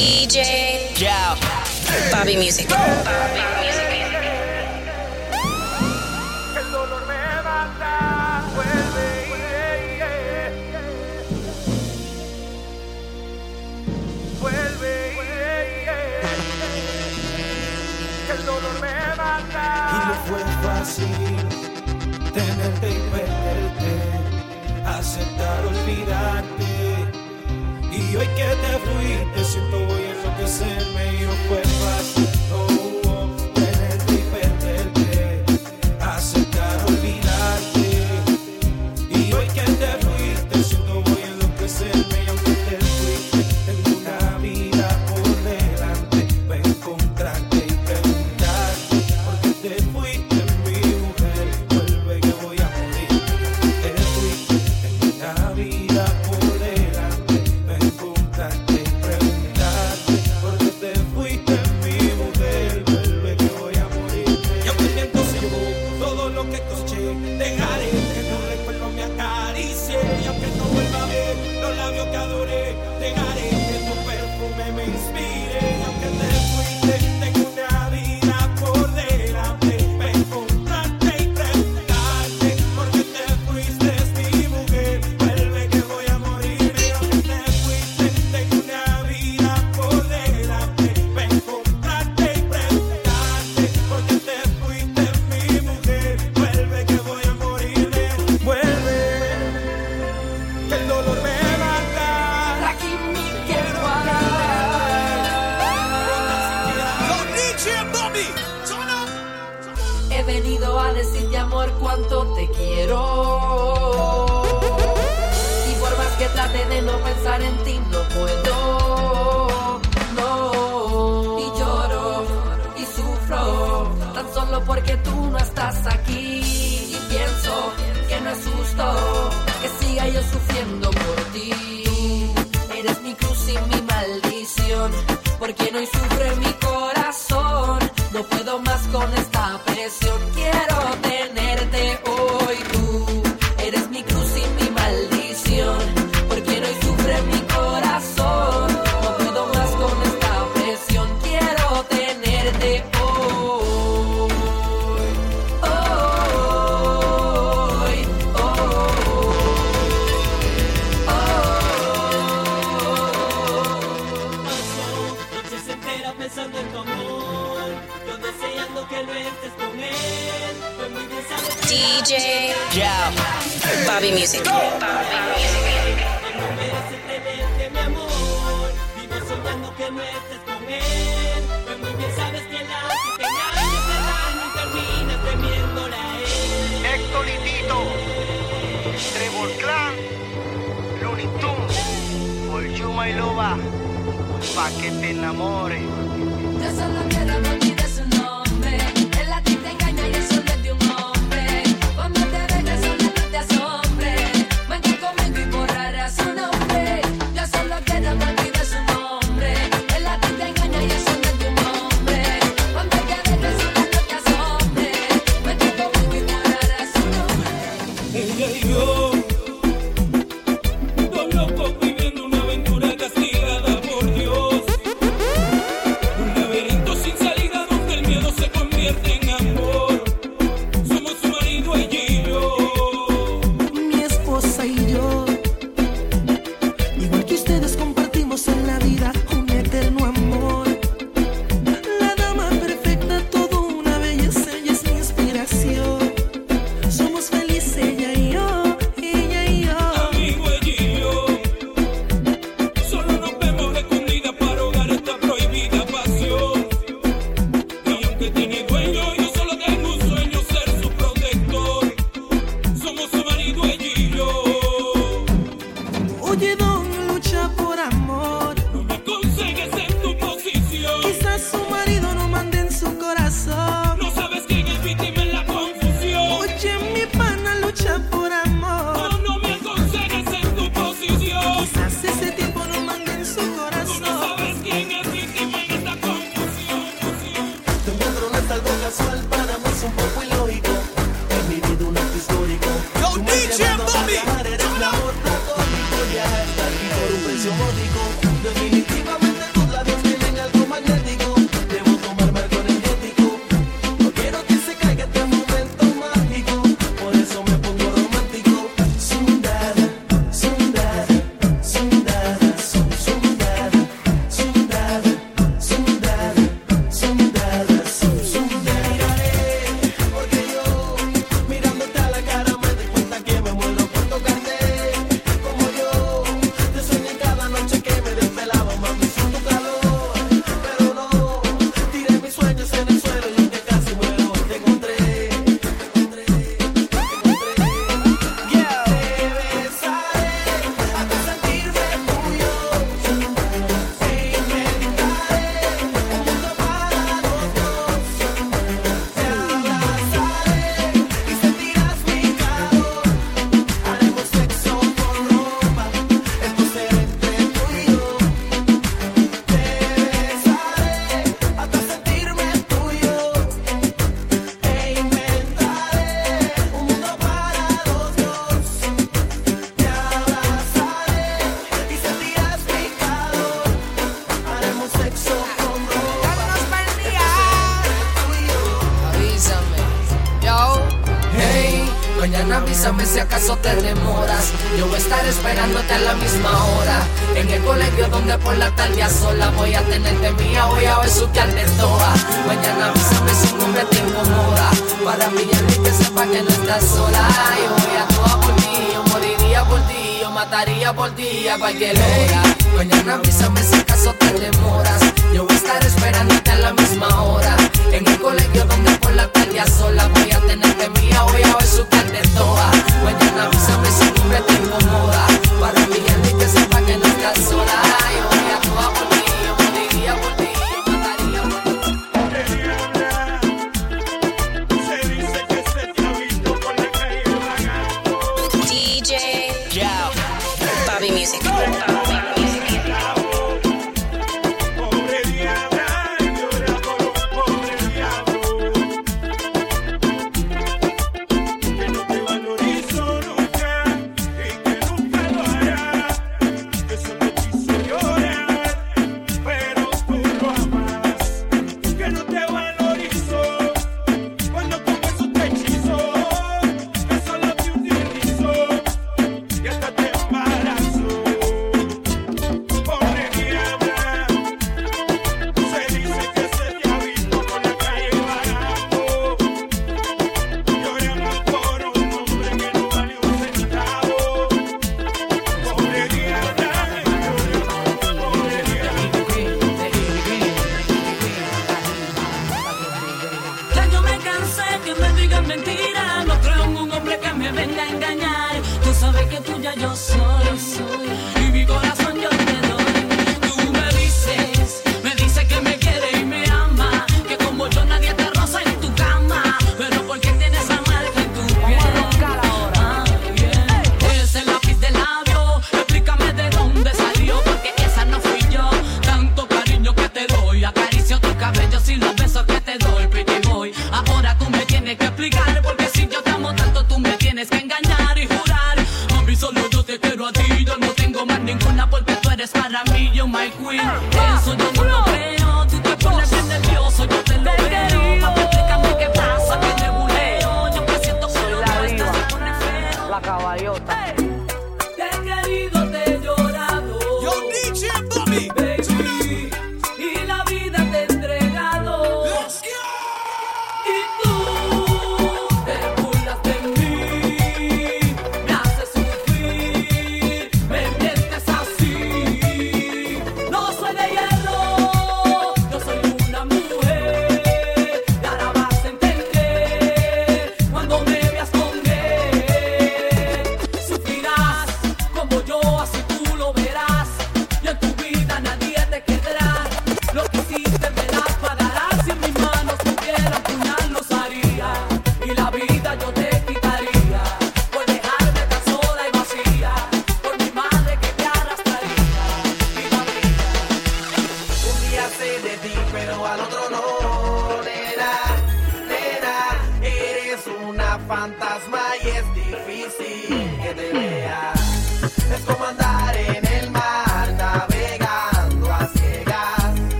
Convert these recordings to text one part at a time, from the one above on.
DJ. Yeah. Bobby Music. Bobby Music. El vuelve. Vuelve. El me hoy que te fuiste siento voy a enloquecerme y no puedo praça va, fa che te innamori. avísame si acaso te demoras. Yo voy a estar esperándote a la misma hora. En el colegio donde por la tarde a sola voy a tenerte mía, voy a besuquearte toda. Mañana avísame si un hombre te incomoda. Para mí ya ni que sepa que no estás sola. Yo voy a toda por ti, yo moriría por ti, yo mataría por ti a cualquier hora. Mañana avísame si acaso te demoras. Yo voy a estar esperándote a la misma hora. En un colegio donde por la tarde a sola voy a tenerte mía, voy a ver su carne toda. Mañana avísame si tú te incomoda. Para enviarle y que sepa que no estás sola. Yo voy a tu amor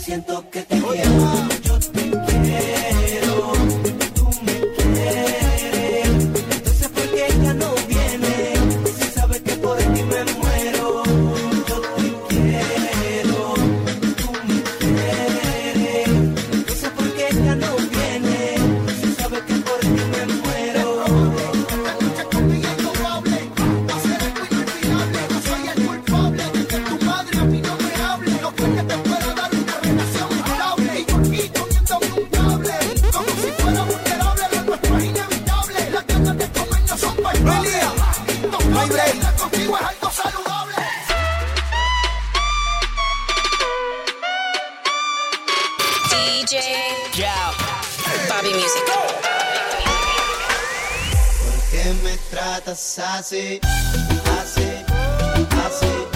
siento que te quiero. Me tratas así? Así, así,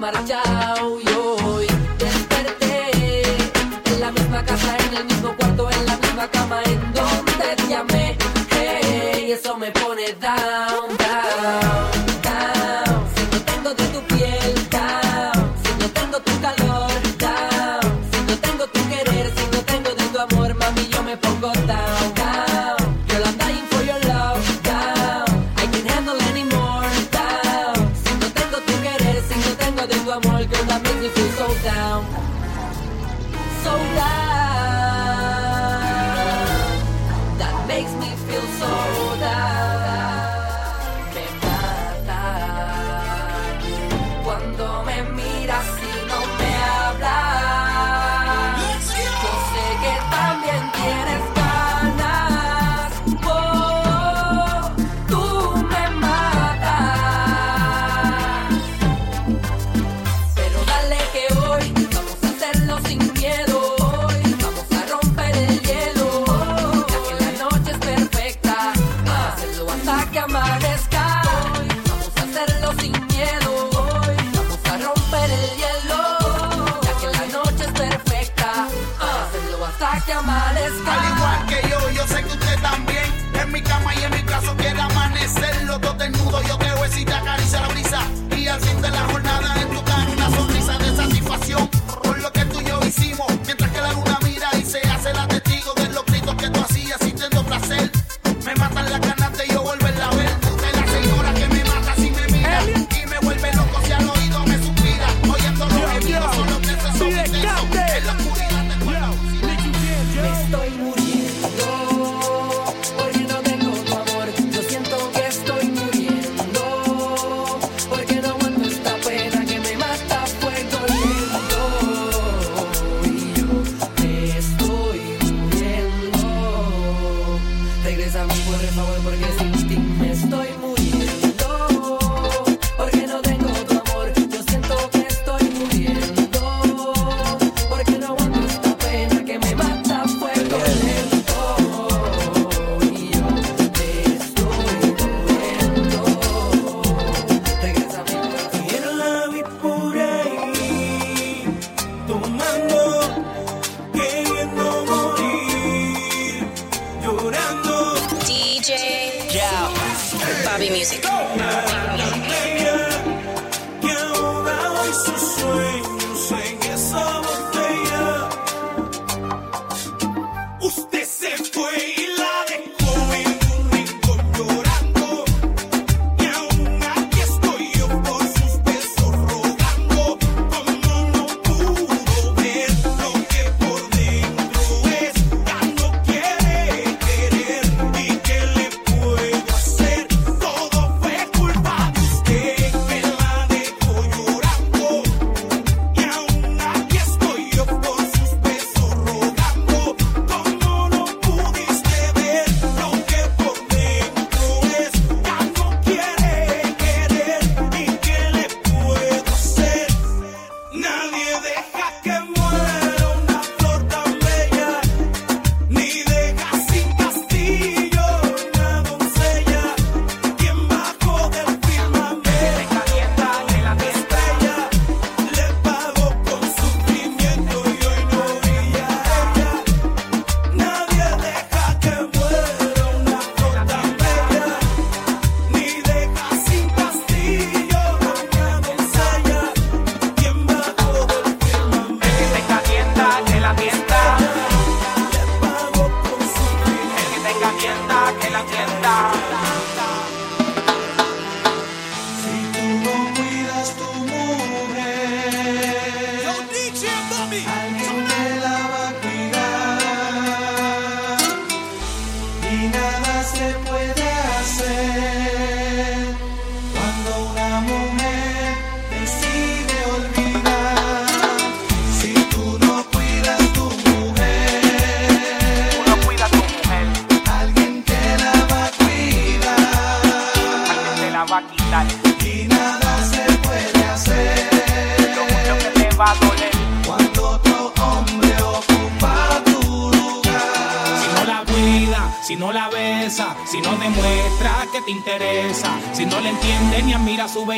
marchao. Al igual que yo, yo sé que usted también. En mi cama y en mi caso quiere amanecer. Los dos desnudos, yo te voy si te acaricia la brisa. Y al fin de la jornada.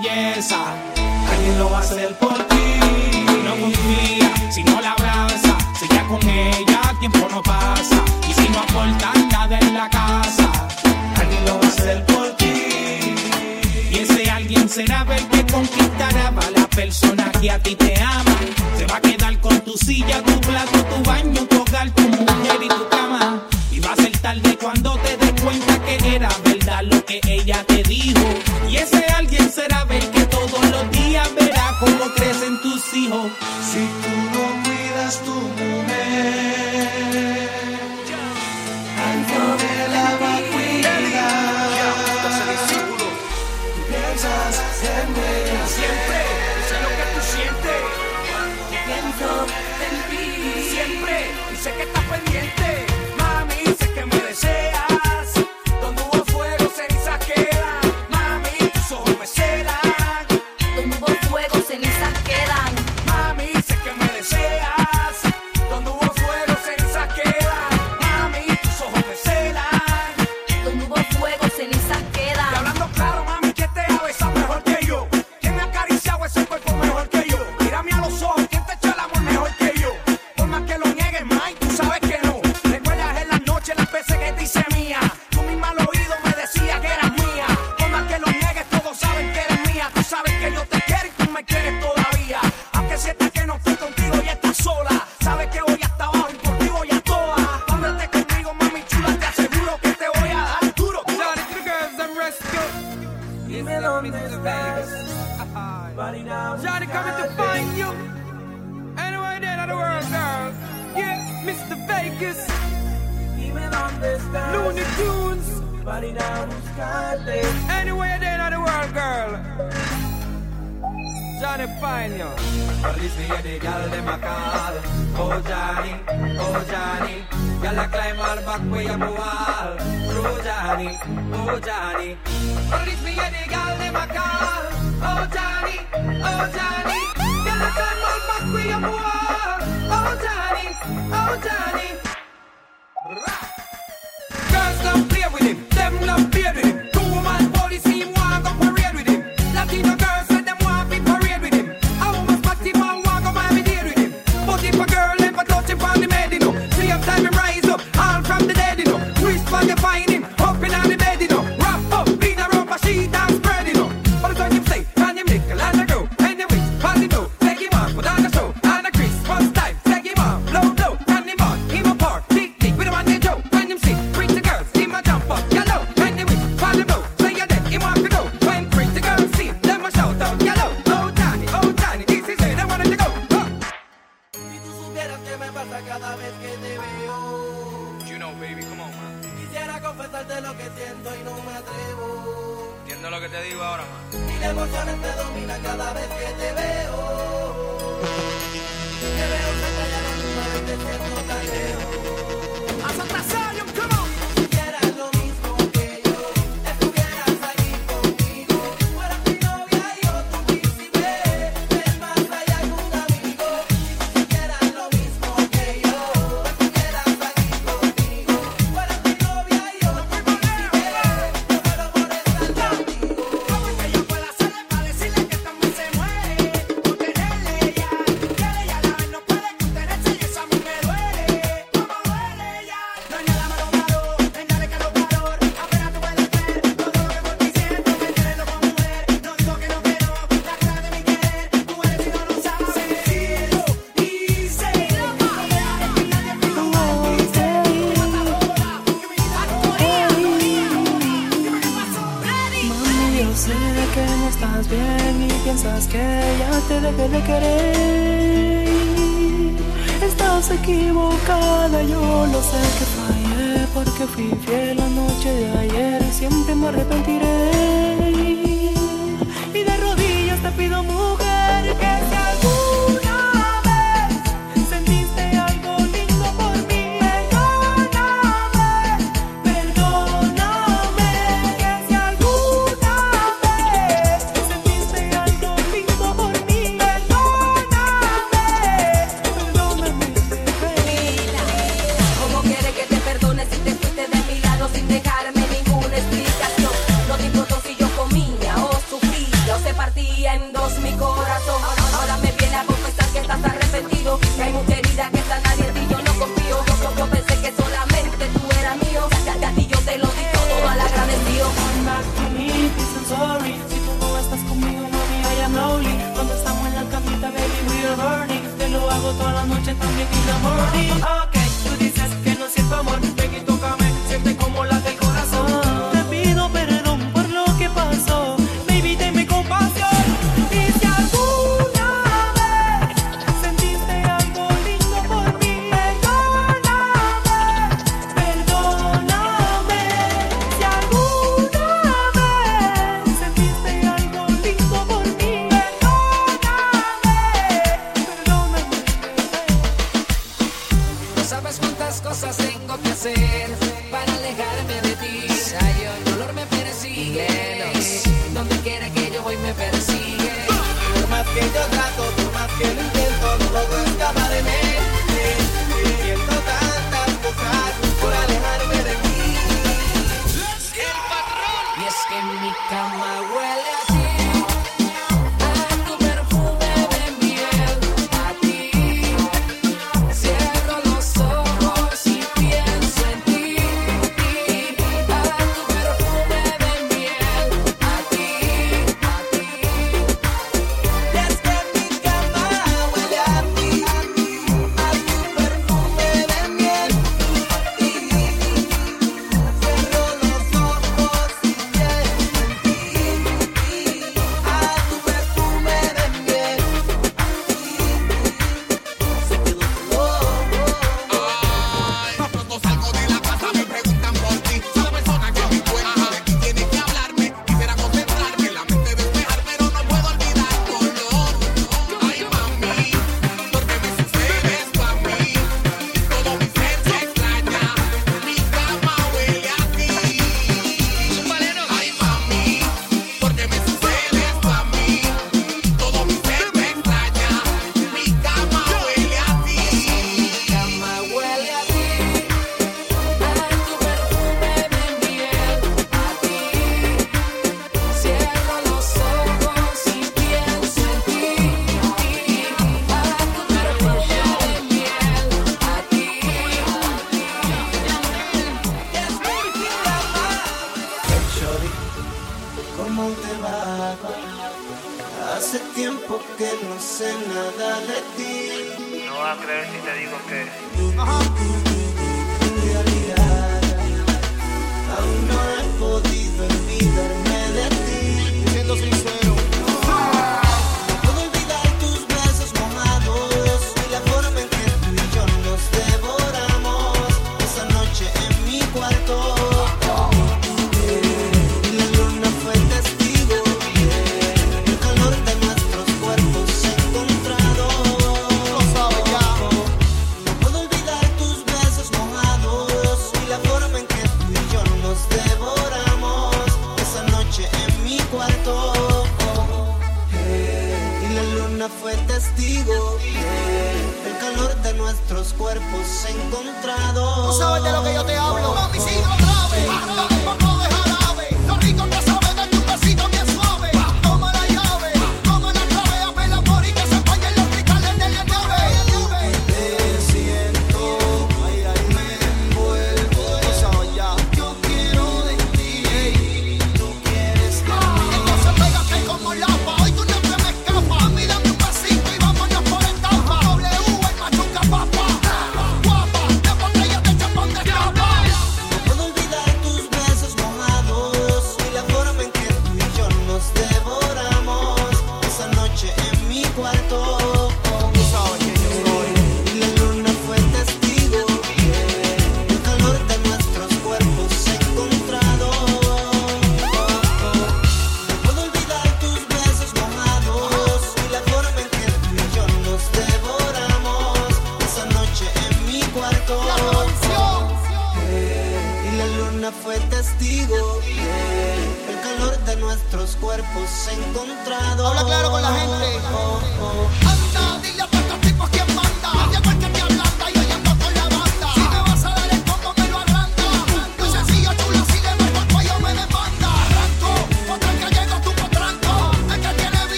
Alguien lo va a hacer por ti. si No confía, si no la abraza, si ya con ella tiempo no pasa. Y si no aporta nada en la casa, alguien lo va a hacer por ti. Y ese alguien será el que conquistará a la persona que a ti te ama. Se va a quedar con tu silla, tu plato, tu baño, tu hogar, tu mujer y tu cama. Y va a ser tarde cuando te des cuenta que era verdad lo que ella si tú no cuidas tu mujer? Algo la vacuidad. Piensas en ella. piedra 我比你多。como debajo. Hace tiempo que no sé nada de ti. No vas a creer si te digo que. Ajá. Aún no he podido.